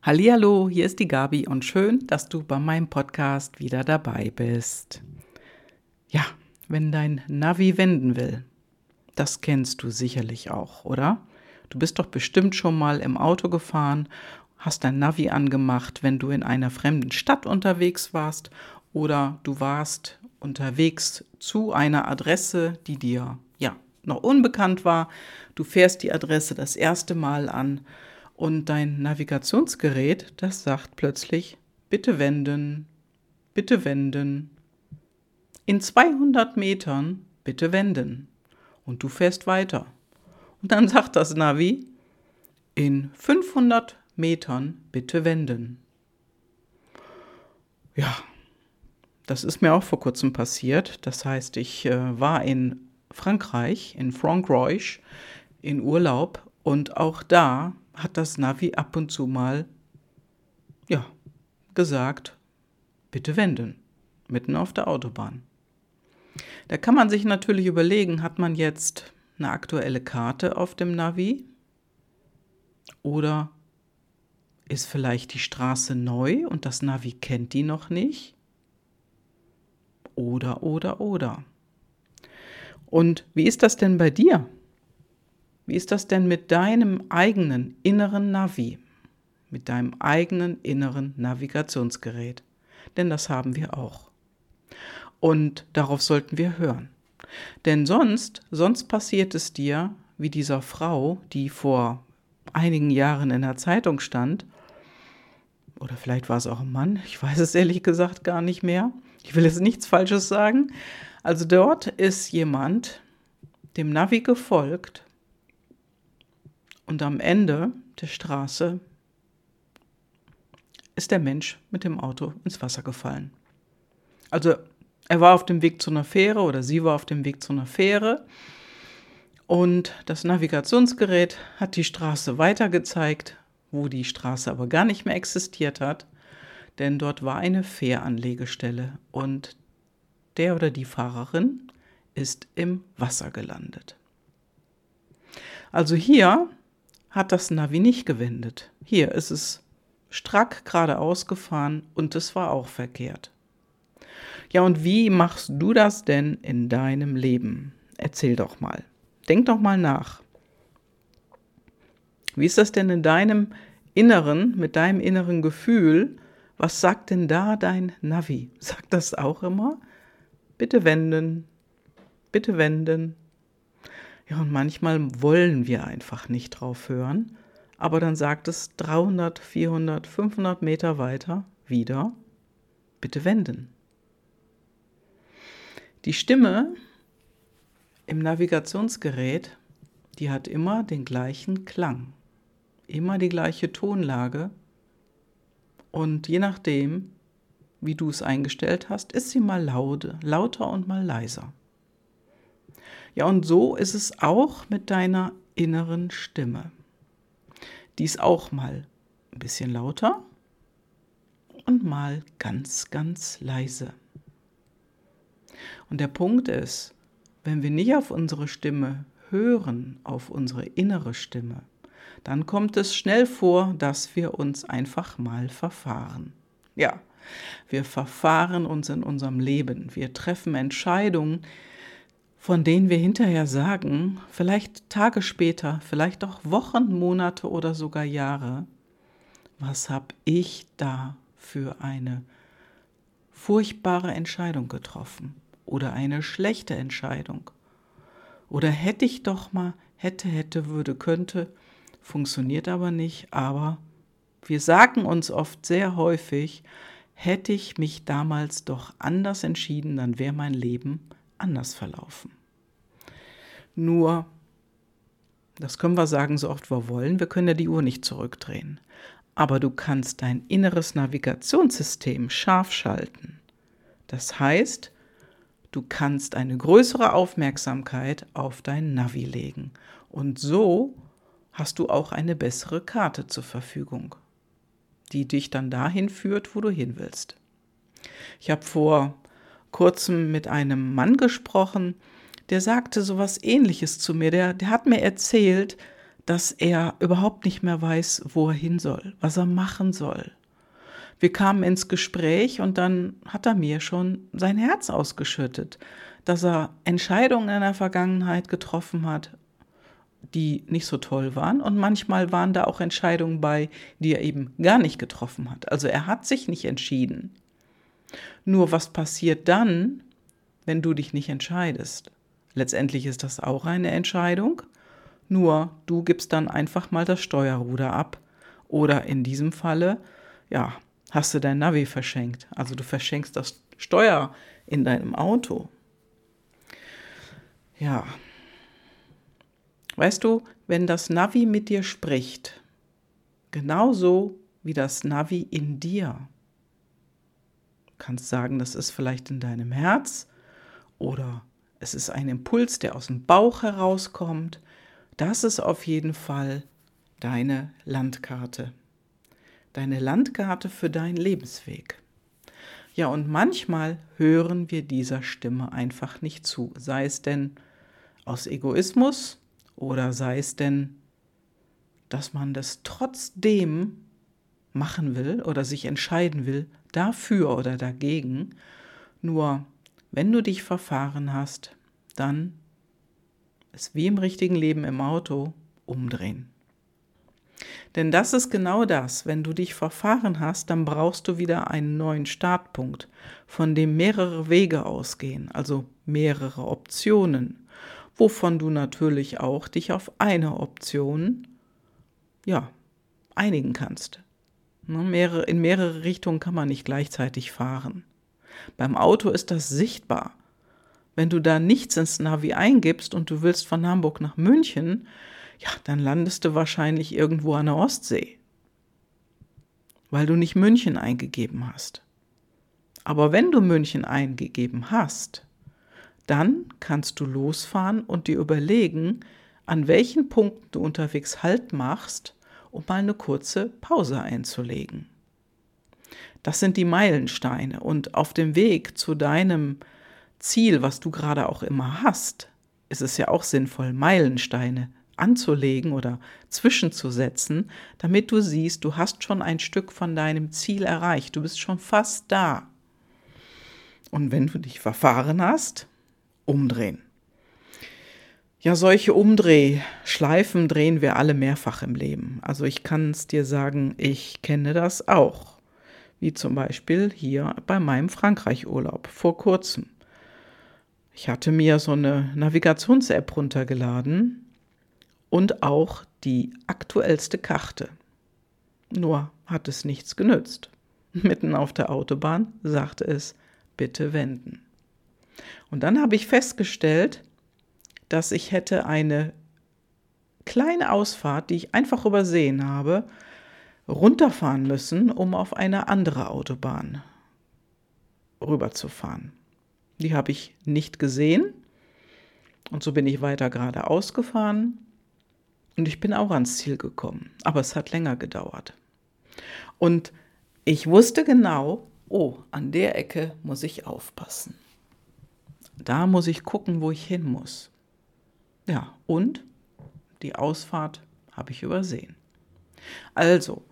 Hallo, hier ist die Gabi und schön, dass du bei meinem Podcast wieder dabei bist. Ja, wenn dein Navi wenden will, das kennst du sicherlich auch, oder? Du bist doch bestimmt schon mal im Auto gefahren, hast dein Navi angemacht, wenn du in einer fremden Stadt unterwegs warst oder du warst unterwegs zu einer Adresse, die dir ja noch unbekannt war. Du fährst die Adresse das erste Mal an und dein Navigationsgerät, das sagt plötzlich, bitte wenden, bitte wenden. In 200 Metern bitte wenden. Und du fährst weiter. Und dann sagt das Navi, in 500 Metern bitte wenden. Ja, das ist mir auch vor kurzem passiert. Das heißt, ich äh, war in Frankreich, in Frankreich, in Urlaub und auch da hat das Navi ab und zu mal, ja, gesagt, bitte wenden, mitten auf der Autobahn. Da kann man sich natürlich überlegen, hat man jetzt eine aktuelle Karte auf dem Navi oder ist vielleicht die Straße neu und das Navi kennt die noch nicht? Oder, oder, oder. Und wie ist das denn bei dir? Wie ist das denn mit deinem eigenen inneren Navi? Mit deinem eigenen inneren Navigationsgerät? Denn das haben wir auch. Und darauf sollten wir hören. Denn sonst, sonst passiert es dir, wie dieser Frau, die vor einigen Jahren in der Zeitung stand, oder vielleicht war es auch ein Mann, ich weiß es ehrlich gesagt gar nicht mehr. Ich will jetzt nichts Falsches sagen. Also dort ist jemand dem Navi gefolgt und am Ende der Straße ist der Mensch mit dem Auto ins Wasser gefallen. Also er war auf dem Weg zu einer Fähre oder sie war auf dem Weg zu einer Fähre und das Navigationsgerät hat die Straße weitergezeigt, wo die Straße aber gar nicht mehr existiert hat, denn dort war eine Fähranlegestelle und der oder die Fahrerin ist im Wasser gelandet. Also hier hat das Navi nicht gewendet. Hier ist es strack geradeaus gefahren und es war auch verkehrt. Ja, und wie machst du das denn in deinem Leben? Erzähl doch mal. Denk doch mal nach. Wie ist das denn in deinem Inneren, mit deinem inneren Gefühl? Was sagt denn da dein Navi? Sagt das auch immer? Bitte wenden, bitte wenden, ja, und manchmal wollen wir einfach nicht drauf hören, aber dann sagt es 300, 400, 500 Meter weiter wieder, bitte wenden. Die Stimme im Navigationsgerät, die hat immer den gleichen Klang, immer die gleiche Tonlage und je nachdem, wie du es eingestellt hast, ist sie mal lauter, lauter und mal leiser. Ja, und so ist es auch mit deiner inneren Stimme. Die ist auch mal ein bisschen lauter und mal ganz, ganz leise. Und der Punkt ist, wenn wir nicht auf unsere Stimme hören, auf unsere innere Stimme, dann kommt es schnell vor, dass wir uns einfach mal verfahren. Ja, wir verfahren uns in unserem Leben. Wir treffen Entscheidungen, von denen wir hinterher sagen, vielleicht Tage später, vielleicht auch Wochen, Monate oder sogar Jahre, was habe ich da für eine furchtbare Entscheidung getroffen oder eine schlechte Entscheidung? Oder hätte ich doch mal, hätte, hätte, würde, könnte, funktioniert aber nicht, aber wir sagen uns oft sehr häufig, hätte ich mich damals doch anders entschieden, dann wäre mein Leben anders verlaufen. Nur, das können wir sagen, so oft wir wollen, wir können ja die Uhr nicht zurückdrehen. Aber du kannst dein inneres Navigationssystem scharf schalten. Das heißt, du kannst eine größere Aufmerksamkeit auf dein Navi legen. Und so hast du auch eine bessere Karte zur Verfügung, die dich dann dahin führt, wo du hin willst. Ich habe vor kurzem mit einem Mann gesprochen, der sagte so was ähnliches zu mir. Der, der hat mir erzählt, dass er überhaupt nicht mehr weiß, wo er hin soll, was er machen soll. Wir kamen ins Gespräch und dann hat er mir schon sein Herz ausgeschüttet, dass er Entscheidungen in der Vergangenheit getroffen hat, die nicht so toll waren. Und manchmal waren da auch Entscheidungen bei, die er eben gar nicht getroffen hat. Also er hat sich nicht entschieden. Nur was passiert dann, wenn du dich nicht entscheidest? Letztendlich ist das auch eine Entscheidung. Nur du gibst dann einfach mal das Steuerruder ab. Oder in diesem Falle, ja, hast du dein Navi verschenkt. Also du verschenkst das Steuer in deinem Auto. Ja. Weißt du, wenn das Navi mit dir spricht, genauso wie das Navi in dir, kannst sagen, das ist vielleicht in deinem Herz oder es ist ein Impuls, der aus dem Bauch herauskommt, das ist auf jeden Fall deine Landkarte. Deine Landkarte für deinen Lebensweg. Ja, und manchmal hören wir dieser Stimme einfach nicht zu, sei es denn aus Egoismus oder sei es denn, dass man das trotzdem machen will oder sich entscheiden will, dafür oder dagegen. Nur wenn du dich verfahren hast, dann ist wie im richtigen Leben im Auto umdrehen. Denn das ist genau das. Wenn du dich verfahren hast, dann brauchst du wieder einen neuen Startpunkt, von dem mehrere Wege ausgehen, also mehrere Optionen, wovon du natürlich auch dich auf eine Option, ja, einigen kannst. Ne, in mehrere Richtungen kann man nicht gleichzeitig fahren. Beim Auto ist das sichtbar. Wenn du da nichts ins Navi eingibst und du willst von Hamburg nach München, ja, dann landest du wahrscheinlich irgendwo an der Ostsee, weil du nicht München eingegeben hast. Aber wenn du München eingegeben hast, dann kannst du losfahren und dir überlegen, an welchen Punkten du unterwegs Halt machst, um mal eine kurze Pause einzulegen. Das sind die Meilensteine und auf dem Weg zu deinem Ziel, was du gerade auch immer hast, ist es ja auch sinnvoll, Meilensteine anzulegen oder zwischenzusetzen, damit du siehst, du hast schon ein Stück von deinem Ziel erreicht, du bist schon fast da. Und wenn du dich verfahren hast, umdrehen. Ja, solche Umdrehschleifen drehen wir alle mehrfach im Leben. Also ich kann es dir sagen, ich kenne das auch. Wie zum Beispiel hier bei meinem Frankreich-Urlaub vor kurzem. Ich hatte mir so eine Navigations-App runtergeladen und auch die aktuellste Karte. Nur hat es nichts genützt. Mitten auf der Autobahn sagte es, bitte wenden. Und dann habe ich festgestellt, dass ich hätte eine kleine Ausfahrt, die ich einfach übersehen habe, runterfahren müssen, um auf eine andere Autobahn rüberzufahren. Die habe ich nicht gesehen und so bin ich weiter geradeaus gefahren und ich bin auch ans Ziel gekommen, aber es hat länger gedauert. Und ich wusste genau, oh, an der Ecke muss ich aufpassen. Da muss ich gucken, wo ich hin muss. Ja, und die Ausfahrt habe ich übersehen. Also,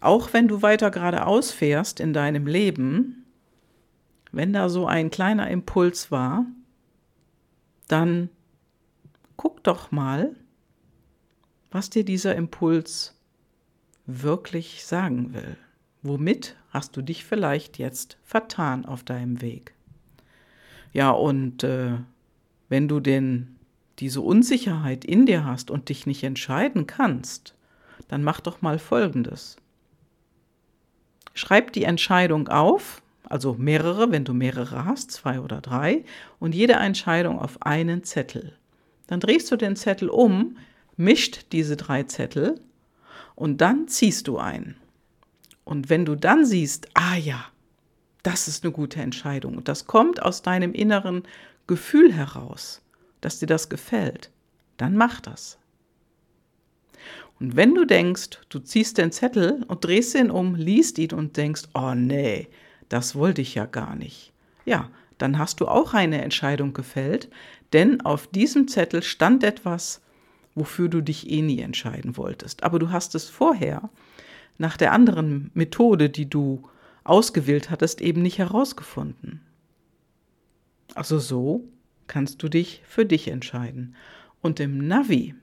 auch wenn du weiter geradeaus fährst in deinem Leben, wenn da so ein kleiner Impuls war, dann guck doch mal, was dir dieser Impuls wirklich sagen will. Womit hast du dich vielleicht jetzt vertan auf deinem Weg? Ja, und äh, wenn du denn diese Unsicherheit in dir hast und dich nicht entscheiden kannst, dann mach doch mal Folgendes. Schreib die Entscheidung auf, also mehrere, wenn du mehrere hast, zwei oder drei, und jede Entscheidung auf einen Zettel. Dann drehst du den Zettel um, mischt diese drei Zettel und dann ziehst du ein. Und wenn du dann siehst, ah ja, das ist eine gute Entscheidung und das kommt aus deinem inneren Gefühl heraus, dass dir das gefällt, dann mach das. Und wenn du denkst, du ziehst den Zettel und drehst ihn um, liest ihn und denkst, oh nee, das wollte ich ja gar nicht. Ja, dann hast du auch eine Entscheidung gefällt, denn auf diesem Zettel stand etwas, wofür du dich eh nie entscheiden wolltest. Aber du hast es vorher nach der anderen Methode, die du ausgewählt hattest, eben nicht herausgefunden. Also so kannst du dich für dich entscheiden. Und im Navi,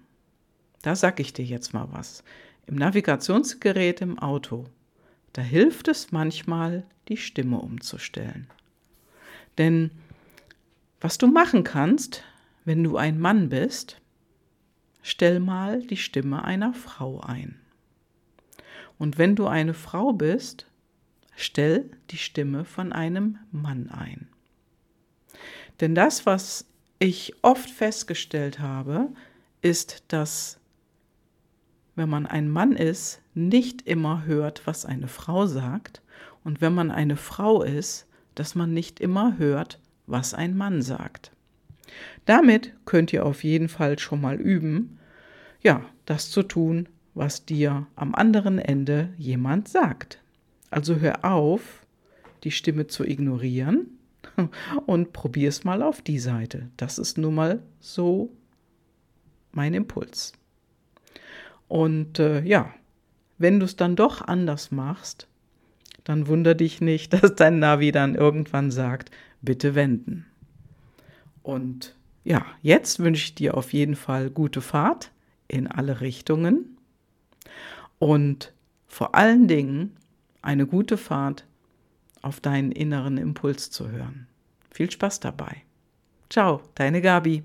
da sag ich dir jetzt mal was, im Navigationsgerät im Auto, da hilft es manchmal, die Stimme umzustellen. Denn was du machen kannst, wenn du ein Mann bist, stell mal die Stimme einer Frau ein. Und wenn du eine Frau bist, stell die Stimme von einem Mann ein. Denn das, was ich oft festgestellt habe, ist, dass wenn man ein Mann ist, nicht immer hört, was eine Frau sagt, und wenn man eine Frau ist, dass man nicht immer hört, was ein Mann sagt. Damit könnt ihr auf jeden Fall schon mal üben, ja, das zu tun, was dir am anderen Ende jemand sagt. Also hör auf, die Stimme zu ignorieren und probier es mal auf die Seite. Das ist nun mal so mein Impuls. Und äh, ja, wenn du es dann doch anders machst, dann wunder dich nicht, dass dein Navi dann irgendwann sagt, bitte wenden. Und ja, jetzt wünsche ich dir auf jeden Fall gute Fahrt in alle Richtungen und vor allen Dingen eine gute Fahrt auf deinen inneren Impuls zu hören. Viel Spaß dabei. Ciao, deine Gabi.